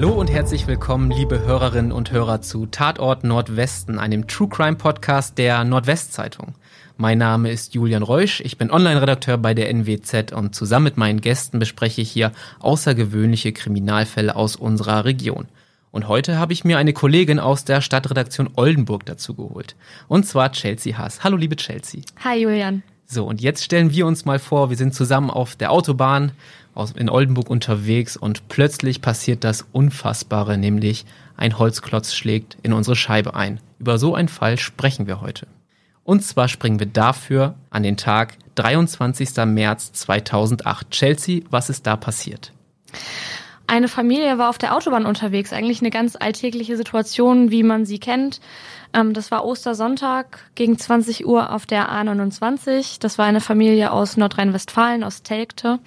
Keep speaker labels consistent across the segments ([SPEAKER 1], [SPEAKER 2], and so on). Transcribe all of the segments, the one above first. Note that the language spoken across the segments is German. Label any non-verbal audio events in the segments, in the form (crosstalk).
[SPEAKER 1] Hallo und herzlich willkommen, liebe Hörerinnen und Hörer zu Tatort Nordwesten, einem True Crime Podcast der Nordwestzeitung. Mein Name ist Julian Reusch, ich bin Online-Redakteur bei der NWZ und zusammen mit meinen Gästen bespreche ich hier außergewöhnliche Kriminalfälle aus unserer Region. Und heute habe ich mir eine Kollegin aus der Stadtredaktion Oldenburg dazu geholt. Und zwar Chelsea Haas. Hallo, liebe Chelsea.
[SPEAKER 2] Hi, Julian.
[SPEAKER 1] So, und jetzt stellen wir uns mal vor, wir sind zusammen auf der Autobahn in Oldenburg unterwegs und plötzlich passiert das Unfassbare, nämlich ein Holzklotz schlägt in unsere Scheibe ein. Über so einen Fall sprechen wir heute. Und zwar springen wir dafür an den Tag 23. März 2008. Chelsea, was ist da passiert?
[SPEAKER 2] Eine Familie war auf der Autobahn unterwegs, eigentlich eine ganz alltägliche Situation, wie man sie kennt. Ähm, das war Ostersonntag gegen 20 Uhr auf der A29. Das war eine Familie aus Nordrhein-Westfalen, aus Telgte.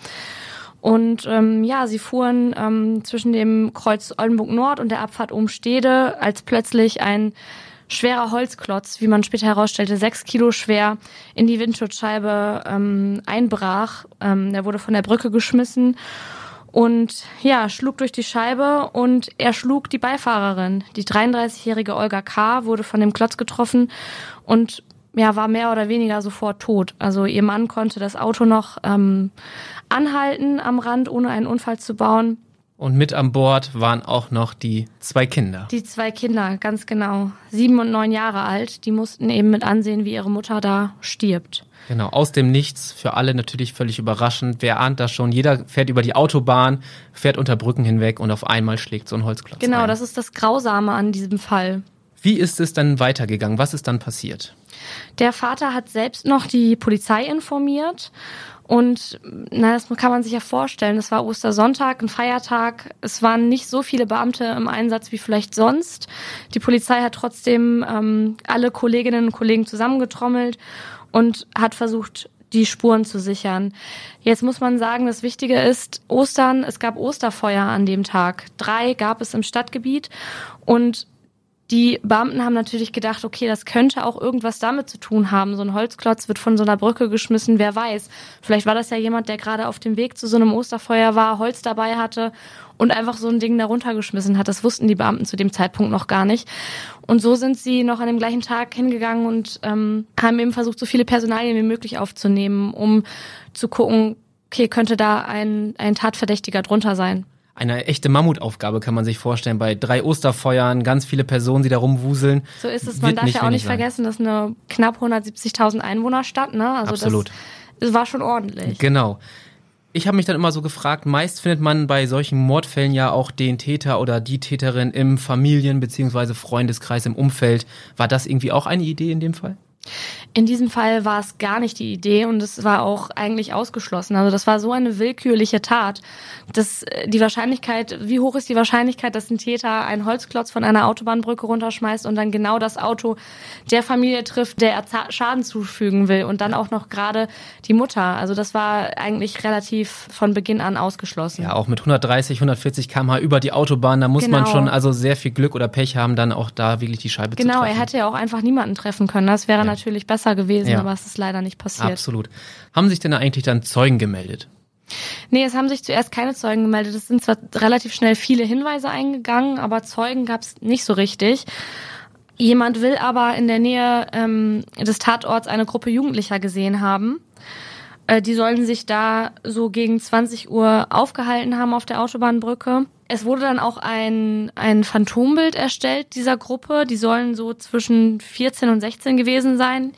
[SPEAKER 2] Und ähm, ja, sie fuhren ähm, zwischen dem Kreuz Oldenburg Nord und der Abfahrt Umstede, als plötzlich ein schwerer Holzklotz, wie man später herausstellte, sechs Kilo schwer, in die Windschutzscheibe ähm, einbrach. Ähm, er wurde von der Brücke geschmissen und ja, schlug durch die Scheibe und er schlug die Beifahrerin. Die 33-jährige Olga K. wurde von dem Klotz getroffen und ja, war mehr oder weniger sofort tot. Also ihr Mann konnte das Auto noch ähm, anhalten am Rand, ohne einen Unfall zu bauen.
[SPEAKER 1] Und mit an Bord waren auch noch die zwei Kinder.
[SPEAKER 2] Die zwei Kinder, ganz genau. Sieben und neun Jahre alt. Die mussten eben mit ansehen, wie ihre Mutter da stirbt.
[SPEAKER 1] Genau, aus dem Nichts, für alle natürlich völlig überraschend. Wer ahnt das schon? Jeder fährt über die Autobahn, fährt unter Brücken hinweg und auf einmal schlägt so ein Holzklotz
[SPEAKER 2] Genau,
[SPEAKER 1] ein.
[SPEAKER 2] das ist das Grausame an diesem Fall.
[SPEAKER 1] Wie ist es dann weitergegangen? Was ist dann passiert?
[SPEAKER 2] Der Vater hat selbst noch die Polizei informiert und na, das kann man sich ja vorstellen. Es war Ostersonntag, ein Feiertag. Es waren nicht so viele Beamte im Einsatz wie vielleicht sonst. Die Polizei hat trotzdem ähm, alle Kolleginnen und Kollegen zusammengetrommelt und hat versucht, die Spuren zu sichern. Jetzt muss man sagen, das Wichtige ist, Ostern, es gab Osterfeuer an dem Tag. Drei gab es im Stadtgebiet und die Beamten haben natürlich gedacht, okay, das könnte auch irgendwas damit zu tun haben. So ein Holzklotz wird von so einer Brücke geschmissen, wer weiß. Vielleicht war das ja jemand, der gerade auf dem Weg zu so einem Osterfeuer war, Holz dabei hatte und einfach so ein Ding da runtergeschmissen hat. Das wussten die Beamten zu dem Zeitpunkt noch gar nicht. Und so sind sie noch an dem gleichen Tag hingegangen und ähm, haben eben versucht, so viele Personalien wie möglich aufzunehmen, um zu gucken, okay, könnte da ein, ein Tatverdächtiger drunter sein
[SPEAKER 1] eine echte Mammutaufgabe, kann man sich vorstellen. Bei drei Osterfeuern, ganz viele Personen, die da rumwuseln.
[SPEAKER 2] So ist es. Man darf ja auch nicht sein. vergessen, das ist eine knapp 170.000 Einwohnerstadt. Ne? Also
[SPEAKER 1] Absolut.
[SPEAKER 2] Das, das war schon ordentlich.
[SPEAKER 1] Genau. Ich habe mich dann immer so gefragt, meist findet man bei solchen Mordfällen ja auch den Täter oder die Täterin im Familien- bzw. Freundeskreis, im Umfeld. War das irgendwie auch eine Idee in dem Fall?
[SPEAKER 2] In diesem Fall war es gar nicht die Idee und es war auch eigentlich ausgeschlossen. Also das war so eine willkürliche Tat, dass äh, die Wahrscheinlichkeit, wie hoch ist die Wahrscheinlichkeit, dass ein Täter einen Holzklotz von einer Autobahnbrücke runterschmeißt und dann genau das Auto der Familie trifft, der er Schaden zufügen will und dann auch noch gerade die Mutter. Also das war eigentlich relativ von Beginn an ausgeschlossen.
[SPEAKER 1] Ja, auch mit 130, 140 km/h über die Autobahn, da muss genau. man schon also sehr viel Glück oder Pech haben, dann auch da wirklich die Scheibe
[SPEAKER 2] genau,
[SPEAKER 1] zu treffen.
[SPEAKER 2] Genau, er hätte ja auch einfach niemanden treffen können. Das wäre ja natürlich besser gewesen, ja. aber es ist leider nicht passiert.
[SPEAKER 1] Absolut. Haben sich denn eigentlich dann Zeugen gemeldet?
[SPEAKER 2] Nee, es haben sich zuerst keine Zeugen gemeldet. Es sind zwar relativ schnell viele Hinweise eingegangen, aber Zeugen gab es nicht so richtig. Jemand will aber in der Nähe ähm, des Tatorts eine Gruppe Jugendlicher gesehen haben. Äh, die sollen sich da so gegen 20 Uhr aufgehalten haben auf der Autobahnbrücke. Es wurde dann auch ein, ein Phantombild erstellt dieser Gruppe. Die sollen so zwischen 14 und 16 gewesen sein.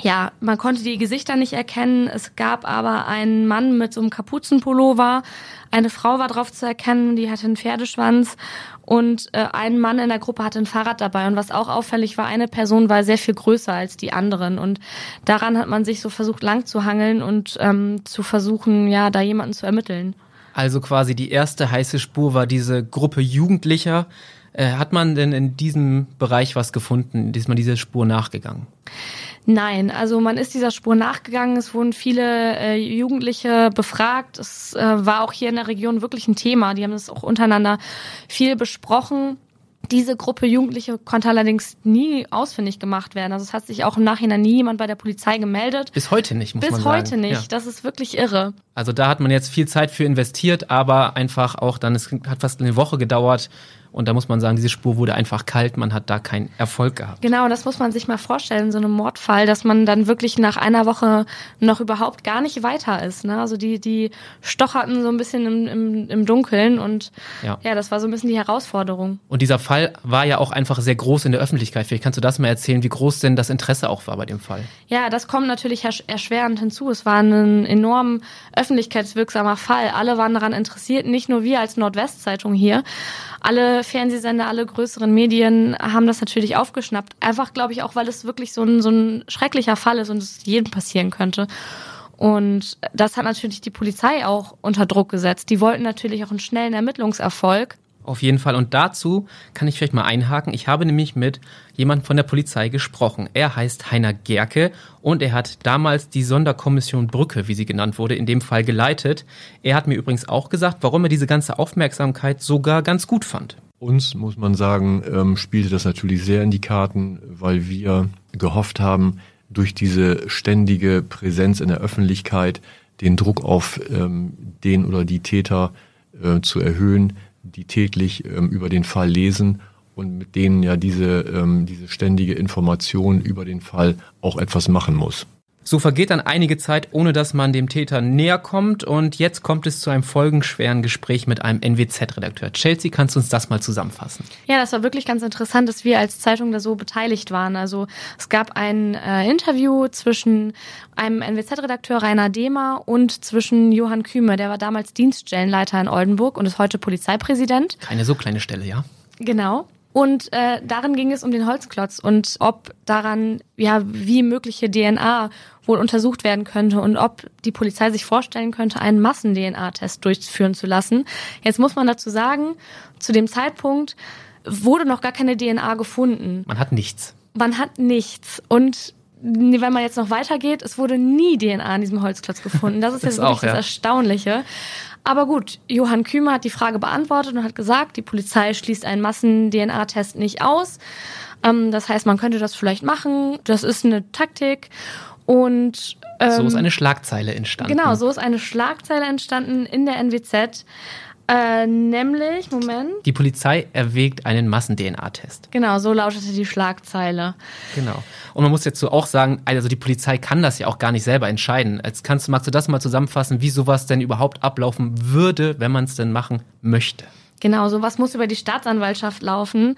[SPEAKER 2] Ja, man konnte die Gesichter nicht erkennen. Es gab aber einen Mann mit so einem Kapuzenpullover. Eine Frau war drauf zu erkennen, die hatte einen Pferdeschwanz. Und äh, ein Mann in der Gruppe hatte ein Fahrrad dabei. Und was auch auffällig war, eine Person war sehr viel größer als die anderen. Und daran hat man sich so versucht, lang zu hangeln und ähm, zu versuchen, ja, da jemanden zu ermitteln.
[SPEAKER 1] Also quasi die erste heiße Spur war diese Gruppe Jugendlicher. Äh, hat man denn in diesem Bereich was gefunden? Ist man dieser Spur nachgegangen?
[SPEAKER 2] Nein, also man ist dieser Spur nachgegangen. Es wurden viele äh, Jugendliche befragt. Es äh, war auch hier in der Region wirklich ein Thema. Die haben das auch untereinander viel besprochen. Diese Gruppe Jugendliche konnte allerdings nie ausfindig gemacht werden. Also es hat sich auch im Nachhinein nie jemand bei der Polizei gemeldet.
[SPEAKER 1] Bis heute nicht, muss
[SPEAKER 2] Bis
[SPEAKER 1] man sagen.
[SPEAKER 2] heute nicht.
[SPEAKER 1] Ja.
[SPEAKER 2] Das ist wirklich irre.
[SPEAKER 1] Also da hat man jetzt viel Zeit für investiert, aber einfach auch dann, es hat fast eine Woche gedauert und da muss man sagen, diese Spur wurde einfach kalt, man hat da keinen Erfolg gehabt.
[SPEAKER 2] Genau, das muss man sich mal vorstellen, so einem Mordfall, dass man dann wirklich nach einer Woche noch überhaupt gar nicht weiter ist. Ne? Also die, die stocherten so ein bisschen im, im, im Dunkeln und
[SPEAKER 1] Ja.
[SPEAKER 2] ja, das war so ein bisschen die Herausforderung.
[SPEAKER 1] Und dieser Fall war ja auch einfach sehr groß in der Öffentlichkeit. Vielleicht kannst du das mal erzählen, wie groß denn das Interesse auch war bei dem Fall.
[SPEAKER 2] Ja, das kommt natürlich ersch- erschwerend hinzu. Es war ein enorm öffentlichkeitswirksamer Fall. Alle waren daran interessiert, nicht nur wir als Nordwestzeitung hier. Alle Fernsehsender, alle größeren Medien haben das natürlich aufgeschnappt. Einfach, glaube ich, auch, weil es wirklich so ein, so ein schrecklicher Fall ist und es jedem passieren könnte. Und das hat natürlich die Polizei auch unter Druck gesetzt. Die wollten natürlich auch einen schnellen Ermittlungserfolg.
[SPEAKER 1] Auf jeden Fall. Und dazu kann ich vielleicht mal einhaken. Ich habe nämlich mit jemandem von der Polizei gesprochen. Er heißt Heiner Gerke und er hat damals die Sonderkommission Brücke, wie sie genannt wurde, in dem Fall geleitet. Er hat mir übrigens auch gesagt, warum er diese ganze Aufmerksamkeit sogar ganz gut fand.
[SPEAKER 3] Uns, muss man sagen, ähm, spielte das natürlich sehr in die Karten, weil wir gehofft haben, durch diese ständige Präsenz in der Öffentlichkeit den Druck auf ähm, den oder die Täter äh, zu erhöhen, die täglich ähm, über den Fall lesen und mit denen ja diese, ähm, diese ständige Information über den Fall auch etwas machen muss.
[SPEAKER 1] So vergeht dann einige Zeit, ohne dass man dem Täter näher kommt. Und jetzt kommt es zu einem folgenschweren Gespräch mit einem NWZ-Redakteur. Chelsea, kannst du uns das mal zusammenfassen?
[SPEAKER 2] Ja, das war wirklich ganz interessant, dass wir als Zeitung da so beteiligt waren. Also es gab ein äh, Interview zwischen einem NWZ-Redakteur Rainer Dehmer und zwischen Johann Küme, der war damals Dienststellenleiter in Oldenburg und ist heute Polizeipräsident.
[SPEAKER 1] Keine so kleine Stelle, ja?
[SPEAKER 2] Genau. Und äh, darin ging es um den Holzklotz und ob daran, ja, wie mögliche DNA wohl untersucht werden könnte und ob die Polizei sich vorstellen könnte, einen Massen-DNA-Test durchführen zu lassen. Jetzt muss man dazu sagen, zu dem Zeitpunkt wurde noch gar keine DNA gefunden.
[SPEAKER 1] Man hat nichts.
[SPEAKER 2] Man hat nichts. Und wenn man jetzt noch weitergeht, es wurde nie DNA in diesem Holzklotz gefunden. Das ist (laughs)
[SPEAKER 1] Das
[SPEAKER 2] jetzt wirklich
[SPEAKER 1] auch, ja.
[SPEAKER 2] das Erstaunliche. Aber gut, Johann Kümer hat die Frage beantwortet und hat gesagt, die Polizei schließt einen Massen-DNA-Test nicht aus. Ähm, das heißt, man könnte das vielleicht machen. Das ist eine Taktik. Und ähm,
[SPEAKER 1] So ist eine Schlagzeile entstanden.
[SPEAKER 2] Genau, so ist eine Schlagzeile entstanden in der NWZ. Äh, nämlich, Moment,
[SPEAKER 1] Die Polizei erwägt einen Massen-DNA-Test.
[SPEAKER 2] genau, so lautete die Schlagzeile.
[SPEAKER 1] Genau. Und man muss jetzt so auch sagen, also die Polizei kann das ja auch gar nicht selber entscheiden. Als kannst du, magst du das mal zusammenfassen, wie sowas denn überhaupt ablaufen würde, wenn man es denn machen möchte?
[SPEAKER 2] Genau, sowas muss über die Staatsanwaltschaft laufen.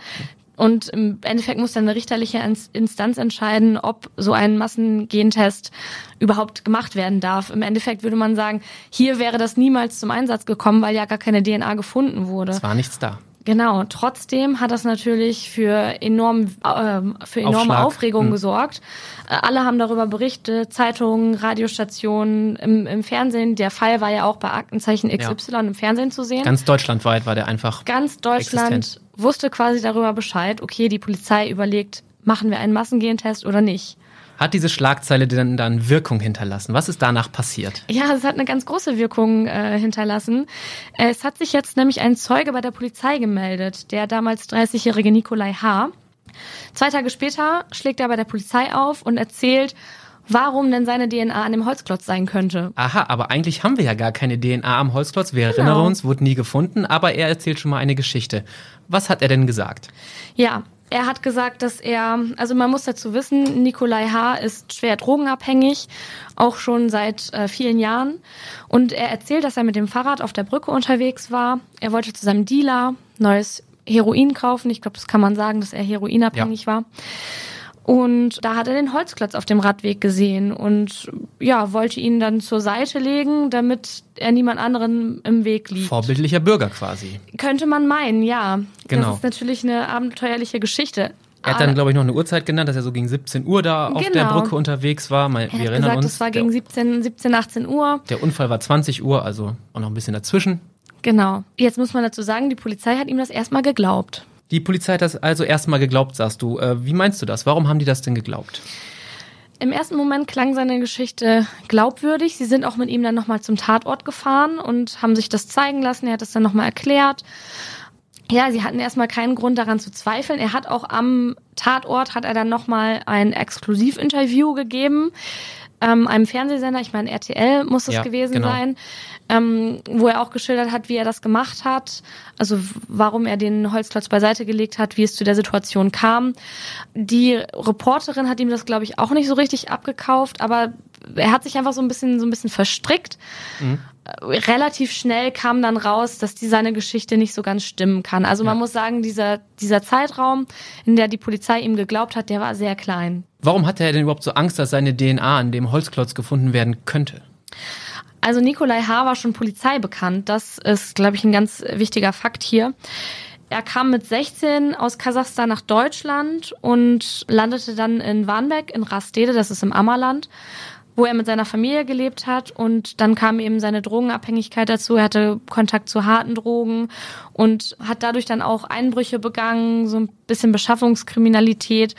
[SPEAKER 2] Und im Endeffekt muss dann eine richterliche Ins- Instanz entscheiden, ob so ein Massengentest überhaupt gemacht werden darf. Im Endeffekt würde man sagen, hier wäre das niemals zum Einsatz gekommen, weil ja gar keine DNA gefunden wurde.
[SPEAKER 1] Es war nichts da.
[SPEAKER 2] Genau, trotzdem hat das natürlich für, enorm, ähm, für enorme
[SPEAKER 1] Aufschlag.
[SPEAKER 2] Aufregung
[SPEAKER 1] Hm.
[SPEAKER 2] gesorgt. Äh, alle haben darüber berichtet, Zeitungen, Radiostationen, im, im Fernsehen. Der Fall war ja auch bei Aktenzeichen XY im Fernsehen zu sehen.
[SPEAKER 1] Ganz deutschlandweit war der einfach.
[SPEAKER 2] Ganz Deutschland
[SPEAKER 1] existent.
[SPEAKER 2] wusste quasi darüber Bescheid, okay, die Polizei überlegt, machen wir einen Massengentest oder nicht.
[SPEAKER 1] Hat diese Schlagzeile denn dann Wirkung hinterlassen? Was ist danach passiert?
[SPEAKER 2] Ja, es hat eine ganz große Wirkung äh, hinterlassen. Es hat sich jetzt nämlich ein Zeuge bei der Polizei gemeldet, der damals 30-jährige Nikolai H. Zwei Tage später schlägt er bei der Polizei auf und erzählt, warum denn seine DNA an dem Holzklotz sein könnte.
[SPEAKER 1] Aha, aber eigentlich haben wir ja gar keine DNA am Holzklotz. Wir erinnern
[SPEAKER 2] Genau.
[SPEAKER 1] uns, wurde nie gefunden, aber er erzählt schon mal eine Geschichte. Was hat er denn gesagt?
[SPEAKER 2] Ja, er hat gesagt, dass er, also man muss dazu wissen, Nikolai H. ist schwer drogenabhängig, auch schon seit äh, vielen Jahren. Und er erzählt, dass er mit dem Fahrrad auf der Brücke unterwegs war. Er wollte zu seinem Dealer neues Heroin kaufen. Ich glaube, das kann man sagen, dass er heroinabhängig war. Und da hat er den Holzklotz auf dem Radweg gesehen und ja, wollte ihn dann zur Seite legen, damit er niemand anderen im Weg liegt.
[SPEAKER 1] Vorbildlicher Bürger quasi.
[SPEAKER 2] Könnte man meinen, ja.
[SPEAKER 1] Genau.
[SPEAKER 2] Das ist natürlich eine abenteuerliche Geschichte.
[SPEAKER 1] Er hat dann, glaube ich, noch eine Uhrzeit genannt, dass er so gegen 17 Uhr da auf der
[SPEAKER 2] Genau.
[SPEAKER 1] Brücke unterwegs war. Mal,
[SPEAKER 2] Er
[SPEAKER 1] wir
[SPEAKER 2] hat
[SPEAKER 1] erinnern
[SPEAKER 2] gesagt,
[SPEAKER 1] uns.
[SPEAKER 2] es war gegen 17, 17, 18 Uhr.
[SPEAKER 1] der, der Unfall war 20 Uhr, also auch noch ein bisschen dazwischen.
[SPEAKER 2] Genau. Jetzt muss man dazu sagen, die Polizei hat ihm das erstmal geglaubt.
[SPEAKER 1] Die Polizei hat das also erstmal geglaubt, sagst du. Äh, wie meinst du das? Warum haben die das denn geglaubt?
[SPEAKER 2] Im ersten Moment klang seine Geschichte glaubwürdig. Sie sind auch mit ihm dann nochmal zum Tatort gefahren und haben sich das zeigen lassen. Er hat es dann nochmal erklärt. ja, sie hatten erstmal keinen Grund daran zu zweifeln. Er hat auch am Tatort hat er dann nochmal ein Exklusivinterview gegeben, ähm, einem Fernsehsender, ich meine RTL muss es ja, gewesen genau. sein, ähm, wo er auch geschildert hat, wie er das gemacht hat, also warum er den Holzklotz beiseite gelegt hat, wie es zu der Situation kam. Die Reporterin hat ihm das, glaube ich, auch nicht so richtig abgekauft, aber er hat sich einfach so ein bisschen so ein bisschen verstrickt. Mhm relativ schnell kam dann raus, dass die seine Geschichte nicht so ganz stimmen kann. Also man muss sagen, dieser, dieser Zeitraum, in der die Polizei ihm geglaubt hat, der war sehr klein.
[SPEAKER 1] Warum hatte er denn überhaupt so Angst, dass seine DNA an dem Holzklotz gefunden werden könnte?
[SPEAKER 2] Also Nikolai H. war schon Polizei bekannt. Das ist, glaube ich, ein ganz wichtiger Fakt hier. Er kam mit 16 aus Kasachstan nach Deutschland und landete dann in Warnbeck in Rastede, das ist im Ammerland, wo er mit seiner Familie gelebt hat und dann kam eben seine Drogenabhängigkeit dazu. Er hatte Kontakt zu harten Drogen und hat dadurch dann auch Einbrüche begangen, so ein bisschen Beschaffungskriminalität.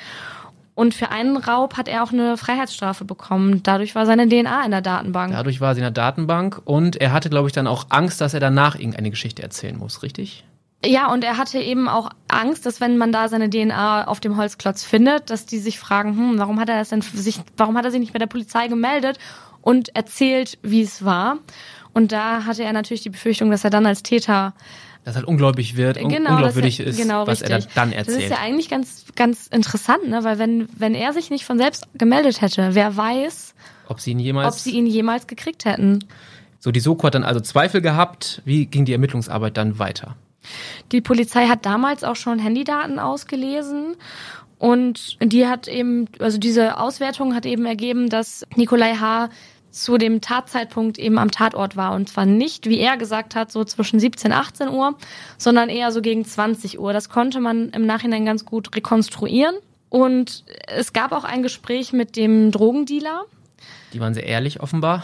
[SPEAKER 2] Und für einen Raub hat er auch eine Freiheitsstrafe bekommen. Dadurch war seine DNA in der Datenbank.
[SPEAKER 1] Dadurch war sie in der Datenbank und er hatte, glaube ich, dann auch Angst, dass er danach irgendeine Geschichte erzählen muss, richtig?
[SPEAKER 2] Ja, und er hatte eben auch Angst, dass wenn man da seine DNA auf dem Holzklotz findet, dass die sich fragen, hm, warum hat er das denn sich, warum hat er sich nicht bei der Polizei gemeldet und erzählt, wie es war? Und da hatte er natürlich die Befürchtung, dass er dann als Täter
[SPEAKER 1] dass halt ungläubig wird, genau, unglaubwürdig ist, genau, was richtig. er dann erzählt.
[SPEAKER 2] Das ist ja eigentlich ganz, ganz interessant, ne? weil wenn, wenn er sich nicht von selbst gemeldet hätte, wer weiß,
[SPEAKER 1] ob sie ihn jemals,
[SPEAKER 2] ob sie ihn jemals gekriegt hätten.
[SPEAKER 1] So, die Soko hat dann also Zweifel gehabt. Wie ging die Ermittlungsarbeit dann weiter?
[SPEAKER 2] Die Polizei hat damals auch schon Handydaten ausgelesen und die hat eben, also diese Auswertung hat eben ergeben, dass Nikolai H. zu dem Tatzeitpunkt eben am Tatort war. Und zwar nicht, wie er gesagt hat, so zwischen 17, 18 Uhr, sondern eher so gegen 20 Uhr. Das konnte man im Nachhinein ganz gut rekonstruieren. Und es gab auch ein Gespräch mit dem Drogendealer.
[SPEAKER 1] Die waren sehr ehrlich offenbar.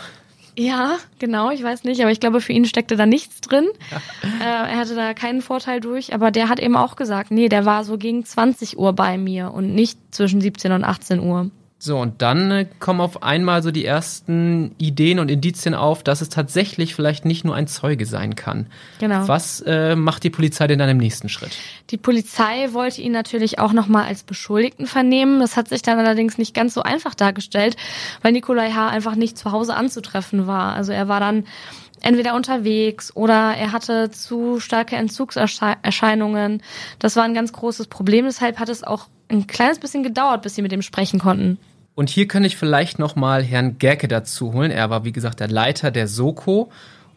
[SPEAKER 2] Ja, genau, ich weiß nicht, aber ich glaube, für ihn steckte da nichts drin. (laughs) Ja. Äh, er hatte da keinen Vorteil durch, aber der hat eben auch gesagt, nee, der war so gegen 20 Uhr bei mir und nicht zwischen 17 und 18 Uhr.
[SPEAKER 1] So, und dann äh, kommen auf einmal so die ersten Ideen und Indizien auf, dass es tatsächlich vielleicht nicht nur ein Zeuge sein kann. Genau. Was äh, macht die Polizei denn dann im nächsten Schritt?
[SPEAKER 2] Die Polizei wollte ihn natürlich auch nochmal als Beschuldigten vernehmen. Das hat sich dann allerdings nicht ganz so einfach dargestellt, weil Nikolai H. einfach nicht zu Hause anzutreffen war. Also er war dann entweder unterwegs oder er hatte zu starke Entzugserscheinungen. Das war ein ganz großes Problem. Deshalb hat es auch ein kleines bisschen gedauert, bis sie mit ihm sprechen konnten.
[SPEAKER 1] Und hier kann ich vielleicht nochmal Herrn Gerke dazu holen. Er war, wie gesagt, der Leiter der Soko.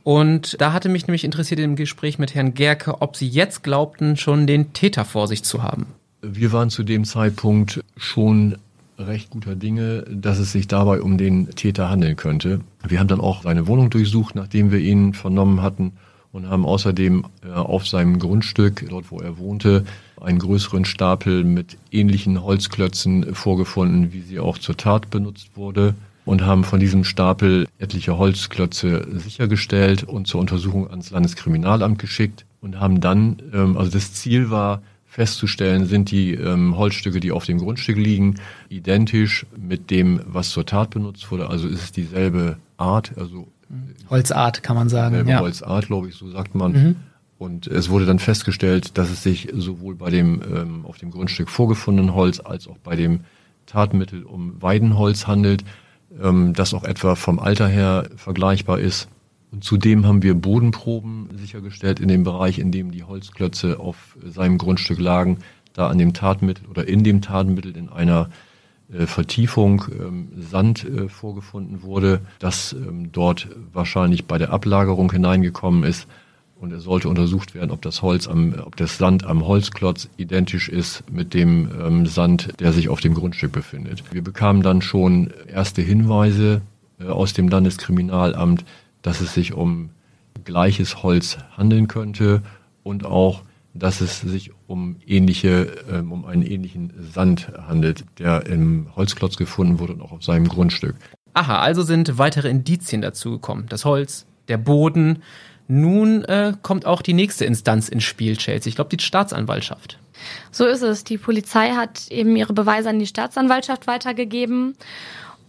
[SPEAKER 1] Und da hatte mich nämlich interessiert im Gespräch mit Herrn Gerke, ob Sie jetzt glaubten, schon den Täter vor sich zu haben.
[SPEAKER 3] Wir waren zu dem Zeitpunkt schon recht guter Dinge, dass es sich dabei um den Täter handeln könnte. Wir haben dann auch seine Wohnung durchsucht, nachdem wir ihn vernommen hatten und haben außerdem äh, auf seinem Grundstück, dort wo er wohnte, einen größeren Stapel mit ähnlichen Holzklötzen vorgefunden, wie sie auch zur Tat benutzt wurde und haben von diesem Stapel etliche Holzklötze sichergestellt und zur Untersuchung ans Landeskriminalamt geschickt und haben dann, ähm, also das Ziel war festzustellen, sind die ähm, Holzstücke, die auf dem Grundstück liegen, identisch mit dem, was zur Tat benutzt wurde. Also ist es dieselbe Art, also
[SPEAKER 1] Holzart kann man sagen.
[SPEAKER 3] Ja. Holzart, glaube ich, so sagt man. Mhm. Und es wurde dann festgestellt, dass es sich sowohl bei dem ähm, auf dem Grundstück vorgefundenen Holz als auch bei dem Tatmittel um Weidenholz handelt, ähm, das auch etwa vom Alter her vergleichbar ist. Und zudem haben wir Bodenproben sichergestellt in dem Bereich, in dem die Holzklötze auf seinem Grundstück lagen, da an dem Tatmittel oder in dem Tatmittel in einer Vertiefung ähm, Sand äh, vorgefunden wurde, das ähm, dort wahrscheinlich bei der Ablagerung hineingekommen ist. Und es sollte untersucht werden, ob das Holz am, ob das Sand am Holzklotz identisch ist mit dem ähm, Sand, der sich auf dem Grundstück befindet. Wir bekamen dann schon erste Hinweise äh, aus dem Landeskriminalamt, dass es sich um gleiches Holz handeln könnte und auch dass es sich um ähnliche, ähm, um einen ähnlichen Sand handelt, der im Holzklotz gefunden wurde und auch auf seinem Grundstück.
[SPEAKER 1] Aha, also sind weitere Indizien dazu gekommen. Das Holz, der Boden. Nun äh, kommt auch die nächste Instanz ins Spiel, Chelsea. Ich glaube, die Staatsanwaltschaft.
[SPEAKER 2] So ist es. Die Polizei hat eben ihre Beweise an die Staatsanwaltschaft weitergegeben.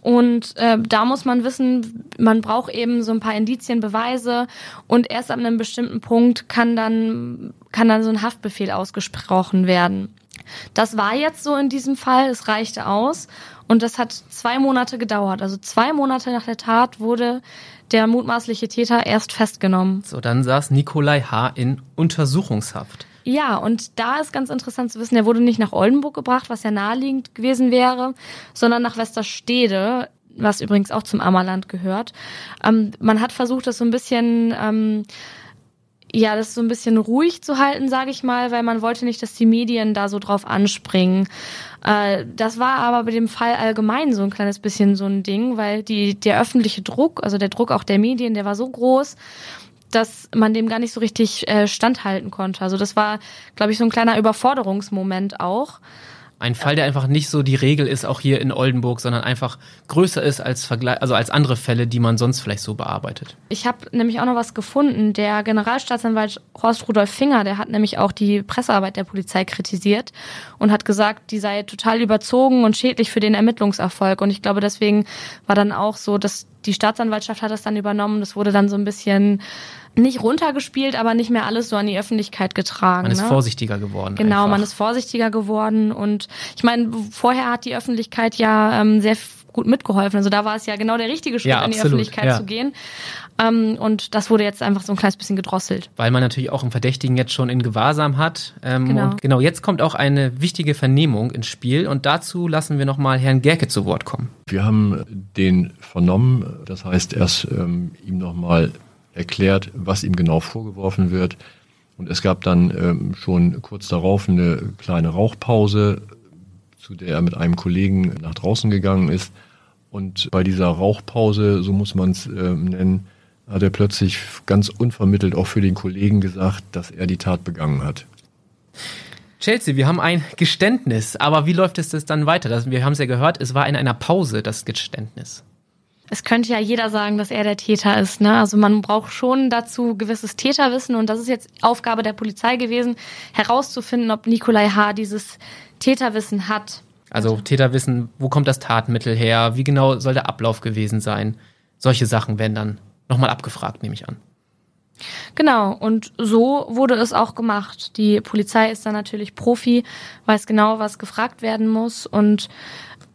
[SPEAKER 2] Und äh, da muss man wissen, man braucht eben so ein paar Indizien, Beweise und erst ab einem bestimmten Punkt kann dann, kann dann so ein Haftbefehl ausgesprochen werden. Das war jetzt so in diesem Fall, es reichte aus und das hat zwei Monate gedauert. Also zwei Monate nach der Tat wurde der mutmaßliche Täter erst festgenommen.
[SPEAKER 1] So, dann saß Nikolai H. in Untersuchungshaft.
[SPEAKER 2] Ja, und da ist ganz interessant zu wissen, er wurde nicht nach Oldenburg gebracht, was ja naheliegend gewesen wäre, sondern nach Westerstede, was übrigens auch zum Ammerland gehört. Ähm, man hat versucht, das so ein bisschen, ähm, ja, das so ein bisschen ruhig zu halten, sage ich mal, weil man wollte nicht, dass die Medien da so drauf anspringen. Äh, das war aber bei dem Fall allgemein so ein kleines bisschen so ein Ding, weil die, der öffentliche Druck, also der Druck auch der Medien, der war so groß, dass man dem gar nicht so richtig äh, standhalten konnte. Also das war, glaube ich, so ein kleiner Überforderungsmoment auch.
[SPEAKER 1] Ein Fall, der einfach nicht so die Regel ist, auch hier in Oldenburg, sondern einfach größer ist als Vergleich, also als andere Fälle, die man sonst vielleicht so bearbeitet.
[SPEAKER 2] Ich habe nämlich auch noch was gefunden. Der Generalstaatsanwalt Horst Rudolf Finger, der hat nämlich auch die Pressearbeit der Polizei kritisiert und hat gesagt, die sei total überzogen und schädlich für den Ermittlungserfolg. Und ich glaube, deswegen war dann auch so, dass die Staatsanwaltschaft hat das dann übernommen. Das wurde dann so ein bisschen nicht runtergespielt, aber nicht mehr alles so an die Öffentlichkeit getragen.
[SPEAKER 1] Man ist
[SPEAKER 2] ne?
[SPEAKER 1] vorsichtiger geworden.
[SPEAKER 2] Genau,
[SPEAKER 1] einfach.
[SPEAKER 2] man ist vorsichtiger geworden und ich meine, vorher hat die Öffentlichkeit ja ähm, sehr gut mitgeholfen. Also da war es ja genau der richtige Schritt,
[SPEAKER 1] Ja,
[SPEAKER 2] an die Öffentlichkeit
[SPEAKER 1] ja.
[SPEAKER 2] zu gehen. Ähm, und das wurde jetzt einfach so ein kleines bisschen gedrosselt.
[SPEAKER 1] Weil man natürlich auch einen Verdächtigen jetzt schon in Gewahrsam hat. Ähm,
[SPEAKER 2] Genau.
[SPEAKER 1] Und genau, jetzt kommt auch eine wichtige Vernehmung ins Spiel und dazu lassen wir nochmal Herrn Gerke zu Wort kommen.
[SPEAKER 3] Wir haben den vernommen, das heißt erst ähm, ihm nochmal erklärt, was ihm genau vorgeworfen wird. Und es gab dann ähm, schon kurz darauf eine kleine Rauchpause, zu der er mit einem Kollegen nach draußen gegangen ist. Und bei dieser Rauchpause, so muss man es ähm, nennen, hat er plötzlich ganz unvermittelt auch für den Kollegen gesagt, dass er die Tat begangen hat.
[SPEAKER 1] Chelsea, wir haben ein Geständnis, aber wie läuft es das dann weiter? Wir haben es ja gehört, es war in einer Pause, das Geständnis.
[SPEAKER 2] Es könnte ja jeder sagen, dass er der Täter ist. Ne? Also man braucht schon dazu gewisses Täterwissen und das ist jetzt Aufgabe der Polizei gewesen, herauszufinden, ob Nikolai H. dieses Täterwissen hat.
[SPEAKER 1] Also Täter wissen, wo kommt das Tatmittel her, wie genau soll der Ablauf gewesen sein. Solche Sachen werden dann nochmal abgefragt, nehme ich an.
[SPEAKER 2] Genau, und so wurde es auch gemacht. Die Polizei ist dann natürlich Profi, weiß genau, was gefragt werden muss und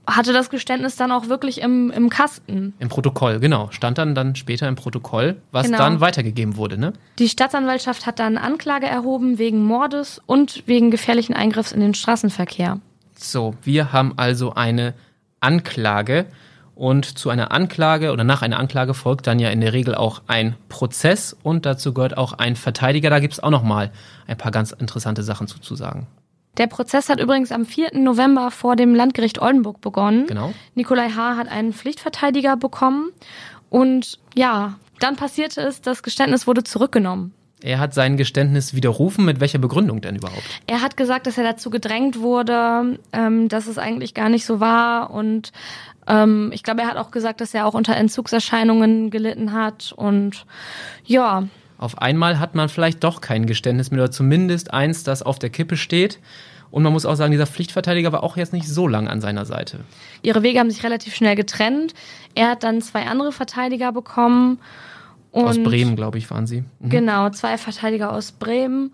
[SPEAKER 2] hatte das Geständnis dann auch wirklich im, im Kasten.
[SPEAKER 1] Im Protokoll, genau. Stand dann dann später im Protokoll, was
[SPEAKER 2] Genau.
[SPEAKER 1] dann weitergegeben wurde, ne?
[SPEAKER 2] Die Staatsanwaltschaft hat dann Anklage erhoben wegen Mordes und wegen gefährlichen Eingriffs in den Straßenverkehr.
[SPEAKER 1] So, wir haben also eine Anklage und zu einer Anklage oder nach einer Anklage folgt dann ja in der Regel auch ein Prozess und dazu gehört auch ein Verteidiger. Da gibt's auch noch mal ein paar ganz interessante Sachen zu, zu sagen.
[SPEAKER 2] Der Prozess hat übrigens am 4. November vor dem Landgericht Oldenburg begonnen.
[SPEAKER 1] Genau.
[SPEAKER 2] Nikolai H. hat einen Pflichtverteidiger bekommen und ja, dann passierte es, das Geständnis wurde zurückgenommen.
[SPEAKER 1] Er hat sein Geständnis widerrufen. Mit welcher Begründung denn überhaupt?
[SPEAKER 2] Er hat gesagt, dass er dazu gedrängt wurde, ähm, dass es eigentlich gar nicht so war. Und ähm, ich glaube, er hat auch gesagt, dass er auch unter Entzugserscheinungen gelitten hat. Und ja,
[SPEAKER 1] Auf einmal hat man vielleicht doch kein Geständnis mehr oder zumindest eins, das auf der Kippe steht. Und man muss auch sagen, dieser Pflichtverteidiger war auch jetzt nicht so lang an seiner Seite.
[SPEAKER 2] ihre Wege haben sich relativ schnell getrennt. Er hat dann zwei andere Verteidiger bekommen. Und
[SPEAKER 1] Aus Bremen, glaube ich, waren sie. Mhm.
[SPEAKER 2] Genau, zwei Verteidiger aus Bremen.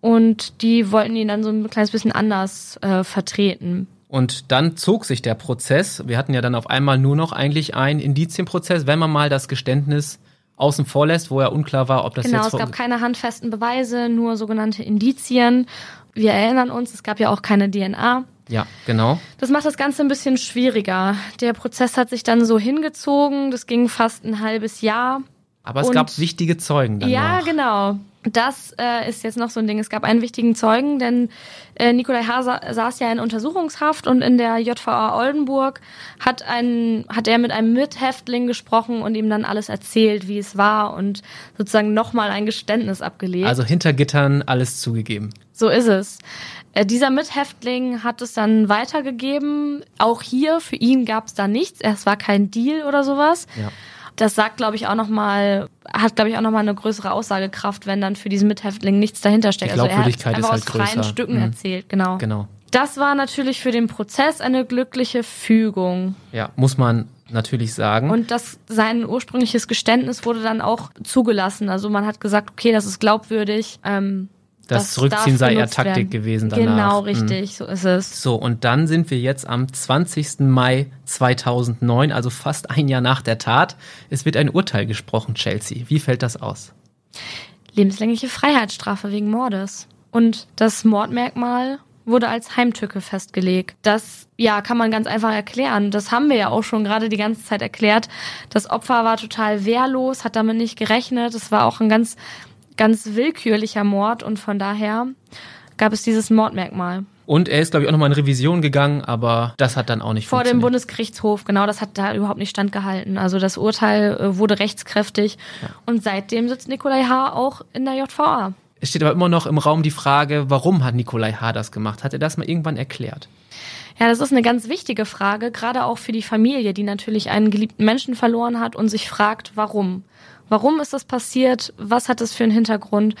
[SPEAKER 2] Und die wollten ihn dann so ein kleines bisschen anders äh, vertreten.
[SPEAKER 1] Und dann zog sich der Prozess. Wir hatten ja dann auf einmal nur noch eigentlich einen Indizienprozess, wenn man mal das Geständnis außen vor lässt, wo ja unklar war, ob das
[SPEAKER 2] Genau,
[SPEAKER 1] jetzt
[SPEAKER 2] es
[SPEAKER 1] vor-
[SPEAKER 2] gab keine handfesten Beweise, nur sogenannte Indizien. Wir erinnern uns, es gab ja auch keine DNA.
[SPEAKER 1] Ja, genau.
[SPEAKER 2] Das macht das Ganze ein bisschen schwieriger. Der Prozess hat sich dann so hingezogen, das ging fast ein halbes Jahr.
[SPEAKER 1] Aber es
[SPEAKER 2] Und-
[SPEAKER 1] gab wichtige Zeugen dann
[SPEAKER 2] ja, genau. Das äh, ist jetzt noch so ein Ding. Es gab einen wichtigen Zeugen, denn äh, Nikolai H. sa saß ja in Untersuchungshaft und in der JVA Oldenburg hat, ein, hat er mit einem Mithäftling gesprochen und ihm dann alles erzählt, wie es war und sozusagen nochmal ein Geständnis abgelegt.
[SPEAKER 1] Also hinter Gittern alles zugegeben.
[SPEAKER 2] So ist es. Äh, dieser Mithäftling hat es dann weitergegeben. Auch hier, für ihn gab es da nichts. Es war kein Deal oder sowas.
[SPEAKER 1] Ja.
[SPEAKER 2] Das sagt, glaube ich, auch noch mal, hat, glaube ich, auch noch mal eine größere Aussagekraft, wenn dann für diesen Mithäftling nichts dahinter steckt.
[SPEAKER 1] Die Glaubwürdigkeit
[SPEAKER 2] also er hat
[SPEAKER 1] ist
[SPEAKER 2] einfach
[SPEAKER 1] halt
[SPEAKER 2] aus freien
[SPEAKER 1] größer.
[SPEAKER 2] Stücken
[SPEAKER 1] Mhm.
[SPEAKER 2] erzählt, genau.
[SPEAKER 1] Genau.
[SPEAKER 2] Das war natürlich für den Prozess eine glückliche Fügung.
[SPEAKER 1] Ja, muss man natürlich sagen.
[SPEAKER 2] Und das, sein ursprüngliches Geständnis wurde dann auch zugelassen. Also man hat gesagt, okay, das ist glaubwürdig. Ähm,
[SPEAKER 1] das, Zurückziehen sei eher Taktik werden. gewesen danach.
[SPEAKER 2] Genau, hm. richtig, mhm. so ist es.
[SPEAKER 1] So, und dann sind wir jetzt am 20. Mai 2009, also fast ein Jahr nach der Tat. Es wird ein Urteil gesprochen, Chelsea. Wie fällt das aus?
[SPEAKER 2] Lebenslängliche Freiheitsstrafe wegen Mordes. Und das Mordmerkmal wurde als Heimtücke festgelegt. Das, ja, kann man ganz einfach erklären. Das haben wir ja auch schon gerade die ganze Zeit erklärt. Das Opfer war total wehrlos, hat damit nicht gerechnet. Es war auch ein ganz ganz willkürlicher Mord und von daher gab es dieses Mordmerkmal.
[SPEAKER 1] Und er ist, glaube ich, auch nochmal in Revision gegangen, aber das hat dann auch nicht
[SPEAKER 2] Vor dem Bundesgerichtshof, genau, das hat da überhaupt nicht standgehalten. Also das Urteil äh, wurde rechtskräftig ja. und seitdem sitzt Nikolai H. auch in der JVA.
[SPEAKER 1] Es steht aber immer noch im Raum die Frage, warum hat Nikolai H. das gemacht? Hat er das mal irgendwann erklärt?
[SPEAKER 2] Ja, das ist eine ganz wichtige Frage, gerade auch für die Familie, die natürlich einen geliebten Menschen verloren hat und sich fragt, warum. Warum ist das passiert? Was hat das für einen Hintergrund?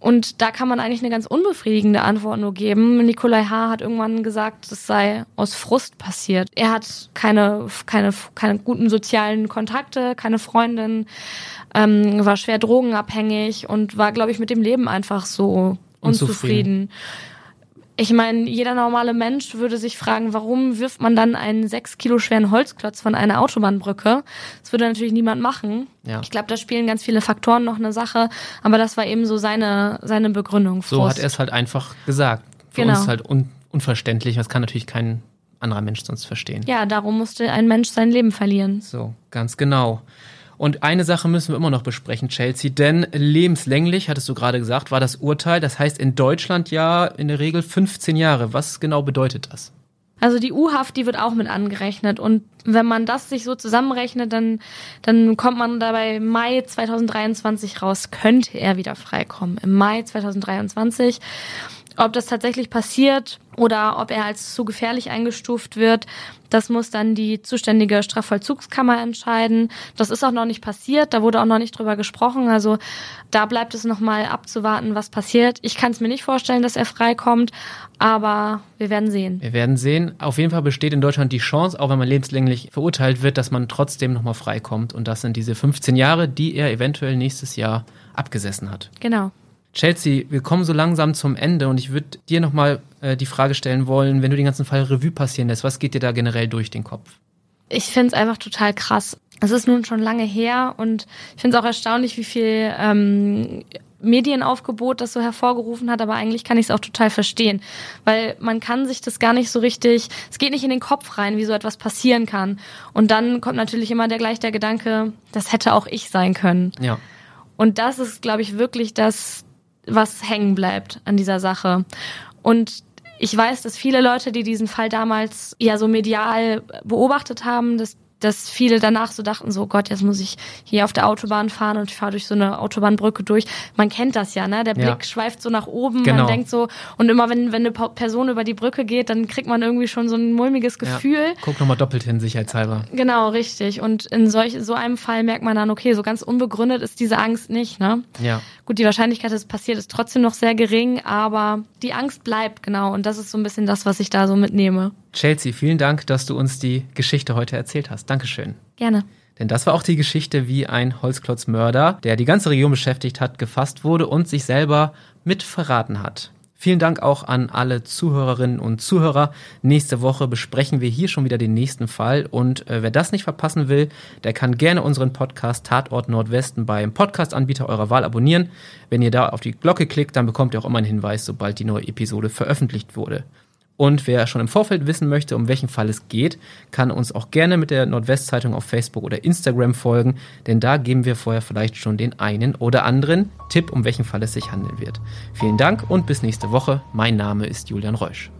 [SPEAKER 2] Und da kann man eigentlich eine ganz unbefriedigende Antwort nur geben. Nikolai H. hat irgendwann gesagt, es sei aus Frust passiert. Er hat keine, keine, keine guten sozialen Kontakte, keine Freundin, ähm, war schwer drogenabhängig und war, glaube ich, mit dem Leben einfach so unzufrieden. unzufrieden. Ich meine, jeder normale Mensch würde sich fragen, warum wirft man dann einen sechs Kilo schweren Holzklotz von einer Autobahnbrücke? Das würde natürlich niemand machen. Ja. Ich glaube, da spielen ganz viele Faktoren noch eine Sache, aber das war eben so seine, seine Begründung.
[SPEAKER 1] Frust. So hat er es halt einfach gesagt. Für genau. uns halt un unverständlich. Das kann natürlich kein anderer Mensch sonst verstehen.
[SPEAKER 2] Ja, darum musste ein Mensch sein Leben verlieren.
[SPEAKER 1] So, ganz genau. Und eine Sache müssen wir immer noch besprechen, Chelsea, denn lebenslänglich, hattest du gerade gesagt, war das Urteil. Das heißt in Deutschland ja in der Regel 15 Jahre. Was genau bedeutet das?
[SPEAKER 2] Also die U-Haft, die wird auch mit angerechnet. Und wenn man das sich so zusammenrechnet, dann, dann kommt man dabei Mai 2023 raus, könnte er wieder freikommen. Im Mai 2023. Ob das tatsächlich passiert oder ob er als zu gefährlich eingestuft wird, das muss dann die zuständige Strafvollzugskammer entscheiden. Das ist auch noch nicht passiert, da wurde auch noch nicht drüber gesprochen. Also da bleibt es nochmal abzuwarten, was passiert. Ich kann es mir nicht vorstellen, dass er freikommt, aber wir werden sehen.
[SPEAKER 1] Wir werden sehen. Auf jeden Fall besteht in Deutschland die Chance, auch wenn man lebenslänglich verurteilt wird, dass man trotzdem nochmal freikommt. Und das sind diese 15 Jahre, die er eventuell nächstes Jahr abgesessen hat.
[SPEAKER 2] Genau.
[SPEAKER 1] Chelsea, wir kommen so langsam zum Ende und ich würde dir nochmal äh, die Frage stellen wollen, wenn du den ganzen Fall Revue passieren lässt, was geht dir da generell durch den Kopf?
[SPEAKER 2] Ich finde es einfach total krass. Es ist nun schon lange her und ich finde es auch erstaunlich, wie viel ähm, Medienaufgebot das so hervorgerufen hat, aber eigentlich kann ich es auch total verstehen, weil man kann sich das gar nicht so richtig, es geht nicht in den Kopf rein, wie so etwas passieren kann. Und dann kommt natürlich immer der gleich der Gedanke, das hätte auch ich sein können.
[SPEAKER 1] Ja.
[SPEAKER 2] Und das ist, glaube ich, wirklich das, was hängen bleibt an dieser Sache. Und ich weiß, dass viele Leute, die diesen Fall damals ja so medial beobachtet haben, dass dass viele danach so dachten, so Gott, jetzt muss ich hier auf der Autobahn fahren und ich fahre durch so eine Autobahnbrücke durch. Man kennt das ja, ne? Der Blick ja. schweift so nach oben, genau. man denkt so, und immer wenn, wenn eine Person über die Brücke geht, dann kriegt man irgendwie schon so ein mulmiges Gefühl. Ja.
[SPEAKER 1] Guck nochmal doppelt hin, sicherheitshalber.
[SPEAKER 2] Genau, richtig. Und in solch, so einem Fall merkt man dann, okay, so ganz unbegründet ist diese Angst nicht, ne?
[SPEAKER 1] Ja.
[SPEAKER 2] Gut, die Wahrscheinlichkeit, dass es passiert, ist trotzdem noch sehr gering, aber die Angst bleibt, genau. Und das ist so ein bisschen das, was ich da so mitnehme.
[SPEAKER 1] Chelsea, vielen Dank, dass du uns die Geschichte heute erzählt hast. Dankeschön.
[SPEAKER 2] Gerne.
[SPEAKER 1] Denn das war auch die Geschichte, wie ein Holzklotzmörder, der die ganze Region beschäftigt hat, gefasst wurde und sich selber mit verraten hat. Vielen Dank auch an alle Zuhörerinnen und Zuhörer. Nächste Woche besprechen wir hier schon wieder den nächsten Fall. Und äh, wer das nicht verpassen will, der kann gerne unseren Podcast Tatort Nordwesten beim Podcast-Anbieter eurer Wahl abonnieren. Wenn ihr da auf die Glocke klickt, dann bekommt ihr auch immer einen Hinweis, sobald die neue Episode veröffentlicht wurde. Und wer schon im Vorfeld wissen möchte, um welchen Fall es geht, kann uns auch gerne mit der Nordwestzeitung auf Facebook oder Instagram folgen, denn da geben wir vorher vielleicht schon den einen oder anderen Tipp, um welchen Fall es sich handeln wird. Vielen Dank und bis nächste Woche. Mein Name ist Julian Reusch.